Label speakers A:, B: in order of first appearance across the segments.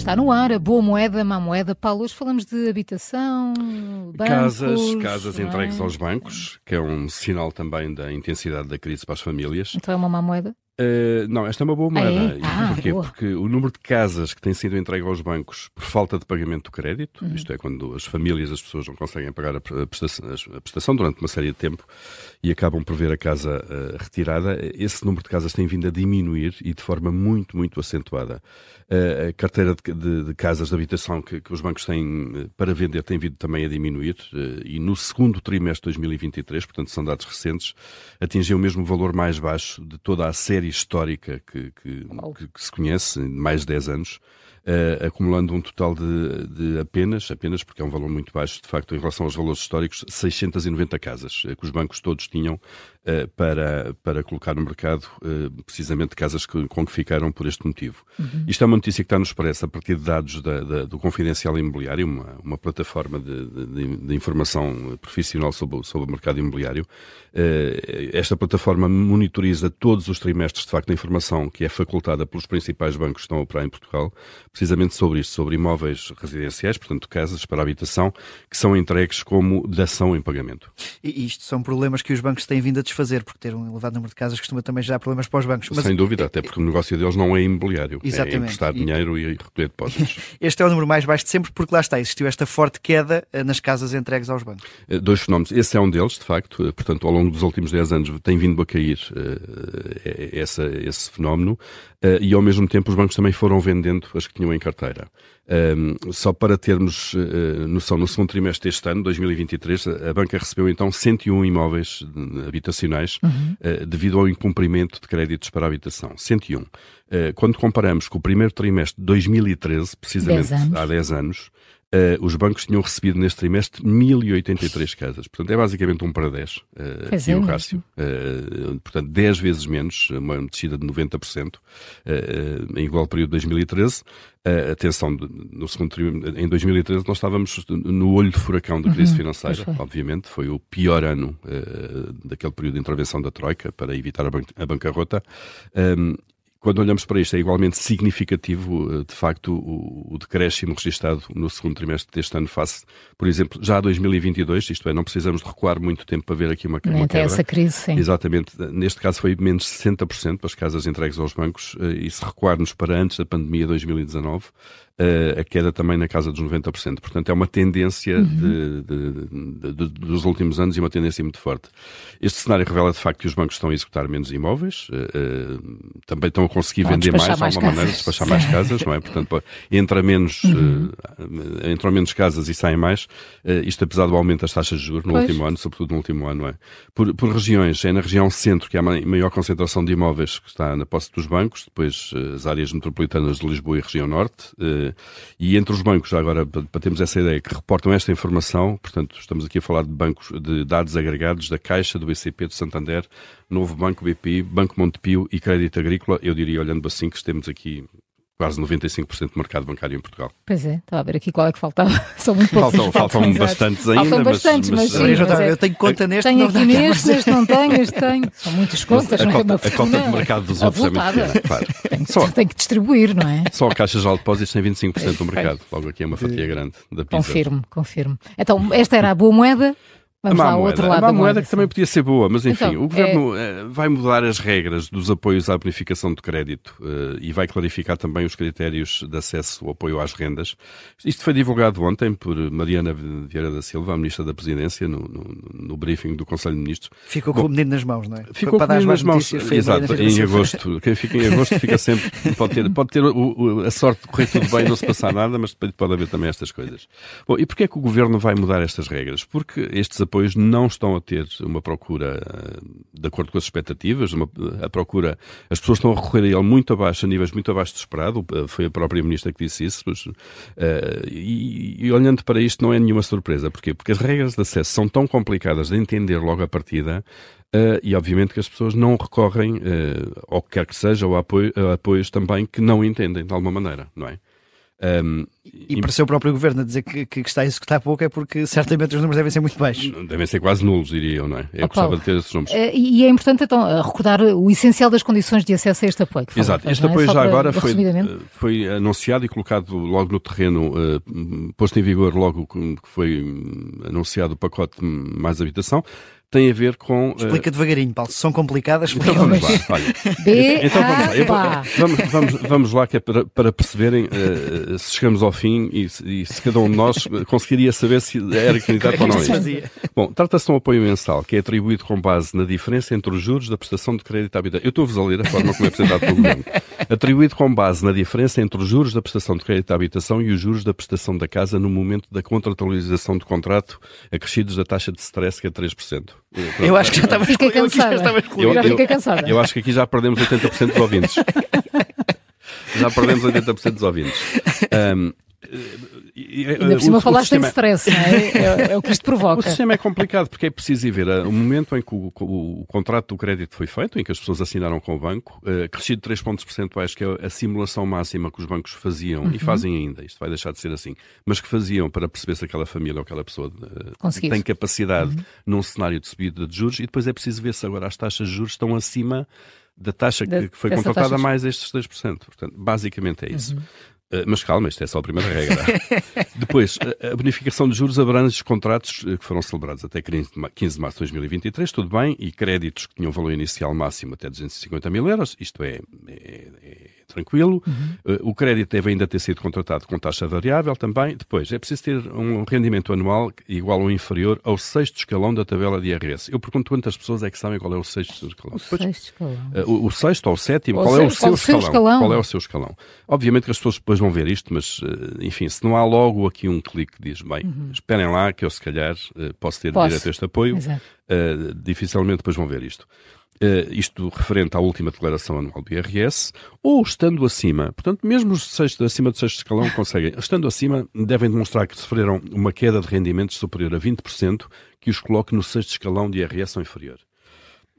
A: Está no ar a boa moeda, má moeda. Paulo, hoje falamos de habitação, bancos...
B: Casas, casas é? entregues aos bancos, que é um sinal também da intensidade da crise para as famílias.
A: Então é uma má moeda?
B: Uh, não, esta é uma boa moeda. Ah, é? ah, Porquê? Porque o número de casas que têm sido entregue aos bancos por falta de pagamento do crédito, uhum. isto é, quando as famílias, as pessoas não conseguem pagar a prestação, a prestação, durante uma série de tempo e acabam por ver a casa uh, retirada, esse número de casas tem vindo a diminuir e de forma muito, muito acentuada. Uh, a carteira de, de, de, casas de habitação que, que, os bancos têm para vender tem vindo também a diminuir e no segundo trimestre de 2023, portanto são dados recentes, atingiu o mesmo valor mais baixo de toda a série histórica que, que, que, que se conhece, mais de 10 anos, uh, acumulando um total de, de, apenas, apenas porque é um valor muito baixo, de facto, em relação aos valores históricos, 690 casas, uh, que os bancos todos tinham uh, para, para colocar no mercado, precisamente casas que, com que ficaram por este motivo. Uhum. Isto é uma notícia que está no Expresso a partir de dados da, da, do Confidencial Imobiliário, uma, uma plataforma de, de, de informação profissional sobre, sobre o mercado imobiliário. esta plataforma monitoriza todos os trimestres, de facto, a informação que é facultada pelos principais bancos que estão a operar em Portugal, precisamente sobre isto, sobre imóveis residenciais, portanto casas para habitação, que são entregues como dação em pagamento.
C: E isto são problemas que os bancos têm vindo a desfazer, porque ter um elevado número de casas costuma também gerar problemas para os bancos.
B: Mas... Sem dúvida, até porque o negócio deles não é imobiliário, é Exatamente. é emprestar e... dinheiro e recolher depósitos.
C: este é o número mais baixo de sempre, porque lá está, existiu esta forte queda eh, nas casas entregues aos bancos.
B: Eh, dois fenómenos, esse é um deles, de facto, eh, portanto, ao longo dos últimos 10 anos tem vindo a cair uh, essa, esse fenómeno uh, e ao mesmo tempo os bancos também foram vendendo as que tinham em carteira. Um, só para termos uh, noção, no segundo trimestre deste ano, 2023, a banca recebeu então 101 imóveis habitacionais uhum. uh, devido ao incumprimento de créditos para a habitação. 101. Uh, quando comparamos com o primeiro trimestre de 2013, precisamente 10 há 10 anos, Uh, os bancos tinham recebido neste trimestre 1083 casas. Portanto, é basicamente um para 10 uh, aqui é o rácio. Uh, portanto, 10 vezes menos, uma descida de 90% uh, em igual período de 2013. Uh, atenção, no segundo trimestre, em 2013 nós estávamos no olho de furacão da crise uhum, financeira, obviamente. Foi o pior ano daquele período de intervenção da Troika para evitar a, ban a bancarrota. Um, quando olhamos para isto, é igualmente significativo, eh, de facto, o, o decréscimo registado no segundo trimestre deste ano face, por exemplo, já a 2022, isto é, não precisamos de recuar muito tempo para ver aqui uma, uma quebra.
A: essa crise, sim.
B: Exatamente. Neste caso foi menos 60% para as casas entregues aos bancos eh, e se recuarmos para antes da pandemia 2019, a queda também na casa dos 90%. Portanto, é uma tendência uhum. de, de, de, dos últimos anos e uma tendência muito forte. Este cenário revela, de facto, que os bancos estão a executar menos imóveis, uh, também estão a conseguir vender mais, de alguma maneira, despachar mais casas, não é? Portanto, entra menos, uhum. uh, entram menos casas e saem mais. Uh, isto apesar do aumento das taxas de juros no pois. último ano, sobretudo no último ano, não é? Por, por regiões, é na região centro que há maior concentração de imóveis que está na posse dos bancos, depois as áreas metropolitanas de Lisboa e região norte, e entre os bancos, já agora, para termos essa ideia, que reportam esta informação, portanto, estamos aqui a falar de bancos de dados agregados da Caixa, do BCP, do Santander, Novo Banco BPI, Banco Montepio e Crédito Agrícola, eu diria, olhando assim, que temos aqui quase 95% do mercado bancário em Portugal.
A: Pois é, estava a ver aqui qual é que faltava. São muito poucos.
B: Faltam, faltam, faltam bastantes ainda.
A: Faltam bastantes, mas, mas, mas, sim, mas
C: é, eu tenho conta neste.
A: Tenho aqui neste, este não tenho, este tenho. São muitas contas,
B: a
A: não
B: é uma A cota de mercado dos outros é muito pequena,
A: claro. Tem, só, tem que distribuir, não é?
B: Só a Caixa de Depósitos tem 25% do mercado. Logo aqui é uma fatia grande da pizza.
A: Confirmo, confirmo. Então, esta era a boa moeda. Vamos
B: a má
A: lá,
B: moeda,
A: outro lado
B: a má moeda que também podia ser boa, mas enfim,
A: então,
B: o Governo é... vai mudar as regras dos apoios à bonificação de crédito uh, e vai clarificar também os critérios de acesso ao apoio às rendas. Isto foi divulgado ontem por Mariana Vieira da Silva, a Ministra da Presidência, no, no, no briefing do Conselho de Ministros.
C: Ficou com Bom, o menino nas mãos, não é?
B: Ficou
C: Para
B: com o menino nas mãos, exato, em agosto. Quem fica em agosto fica sempre, pode ter, pode ter o, o, a sorte de correr tudo bem, não se passar nada, mas pode haver também estas coisas. Bom, e porquê é que o Governo vai mudar estas regras? Porque estes apoios não estão a ter uma procura eh, de acordo com as expectativas, uma, a procura, as pessoas estão a recorrer a ele muito abaixo, a níveis muito abaixo do esperado, eh, foi a própria Ministra que disse isso, mas, uh, e, e, olhando para isto não é nenhuma surpresa, porquê? Porque as regras de acesso são tão complicadas de entender logo à partida, Uh, e obviamente que as pessoas não recorrem uh, ao que quer que seja, ou a apoios também que não entendem de alguma maneira, não é?
C: Um, e, e para o seu próprio governo dizer que, que, está a executar pouco é porque certamente os números devem ser muito baixos.
B: Devem ser quase nulos, diria eu, não é? Eu oh, gostava Paulo, de ter esses números.
A: Uh, e é importante então recordar o essencial das condições de acesso a este apoio.
B: Exato, este é? apoio já agora foi, foi anunciado e colocado logo no terreno, uh, posto em vigor logo que foi anunciado o pacote Mais Habitação tem a ver com.
C: Explica uh... devagarinho, Paulo. Se são complicadas,
B: então vamos lá. Olha, então vamos lá. Eu, vamos, vamos, vamos lá, que é para, para perceberem uh, se chegamos ao fim e, e, se cada um de nós conseguiria saber se era candidato ou não. Bom, trata-se de um apoio mensal que é atribuído com base na diferença entre os juros da prestação de crédito à habitação. Eu estou-vos a ler a forma como é apresentado pelo governo. Atribuído com base na diferença entre os juros da prestação de crédito à habitação e os juros da prestação da casa no momento da contratualização do contrato, acrescidos da taxa de stress, que é 3%.
C: Eu acho que já estava
A: Fiquei cansada. Eu, já fiquei cansada.
B: Eu acho que aqui já perdemos 80% dos ouvintes. já perdemos 80% dos ouvintes. Um,
A: Ainda por cima o, falaste o sistema... em stress, não é? é? é? o que isto provoca.
B: O sistema é complicado porque é preciso ir ver uh, o momento em que o, o, o, contrato do crédito foi feito, em que as pessoas assinaram com o banco, uh, crescido 3 pontos percentuais, que é a simulação máxima que os bancos faziam uhum. e fazem ainda, isto vai deixar de ser assim, mas que faziam para perceber se aquela família ou aquela pessoa uh, tem capacidade uhum. num cenário de subida de juros e depois é preciso ver se agora as taxas de juros estão acima da taxa que, que foi contratada mais estes 2%. Portanto, basicamente é isso. Uhum. Eh, mas calma, isto é só a primeira regra. Depois, a bonificação de juros abrange os contratos eh, que foram celebrados até 15 de março de 2023, tudo bem, e créditos que tinham valor inicial máximo até 250 mil euros, isto é, é, é tranquilo. Uhum. Uh, o crédito deve ainda ter sido contratado com taxa variável também. Depois, é preciso ter um rendimento anual igual ou inferior ao sexto escalão da tabela de IRS. Eu pergunto quantas pessoas é que sabem qual é o sexto escalão.
A: O Depois, sexto escalão.
B: Uh, o, o, sexto ou o sétimo, qual, é o seu, escalão? escalão? Qual é o seu escalão? Obviamente que as pessoas depois vão ver isto, mas, uh, enfim, se não há logo aqui um clique que diz, bem, uhum. esperem lá que eu se calhar posso ter Posso. direito a este apoio, dificilmente depois vão ver isto uh, isto referente à última declaração anual do IRS, ou estando acima, portanto, mesmo os sexto, acima do sexto escalão conseguem, estando acima, devem demonstrar que sofreram uma queda de rendimentos superior a 20%, que os coloque no sexto escalão de IRS ou inferior.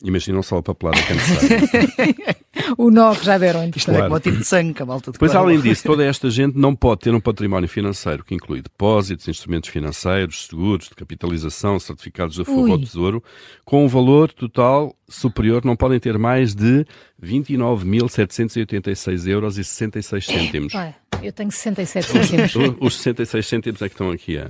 B: Imaginam só a papelada que é necessária.
A: o nó que já deram. Isto
C: claro. é como o tipo de sangue que a malta
B: Pois, além disso, toda esta gente não pode ter um património financeiro que inclui depósitos, instrumentos financeiros, seguros de capitalização, certificados de fogo ao tesouro, com um valor total superior, não podem ter mais de 29.786 euros e 66 cêntimos.
A: Eu tenho 67 cêntimos. Os,
B: os 66 cêntimos é que estão aqui. É.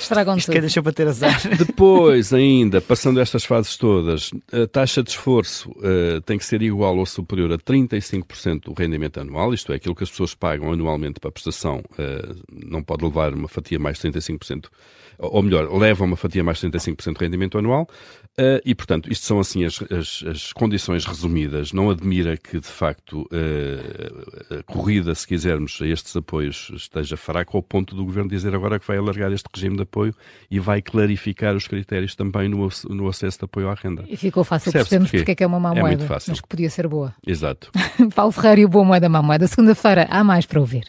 A: Estragam Isto tudo.
C: que deixou para ter azar.
B: Depois, ainda, passando estas fases todas, a taxa de esforço uh, tem que ser igual ou superior a 35% do rendimento anual, isto é, aquilo que as pessoas pagam anualmente para a prestação uh, não pode levar uma fatia mais de 35% ou melhor, leva uma fatia mais de 35% de rendimento anual, uh, e portanto, isto são assim as, as, as, condições resumidas. Não admira que, de facto, uh, a corrida, se quisermos, a estes apoios esteja fraca ao ponto do Governo dizer agora que vai alargar este regime de apoio e vai clarificar os critérios também no, no acesso de apoio à renda.
A: E ficou fácil percebermos porque é que é uma má é moeda, mas que podia ser boa.
B: Exato.
A: Paulo Ferreira e o Boa Moeda Má Moeda. Segunda-feira há mais para ouvir.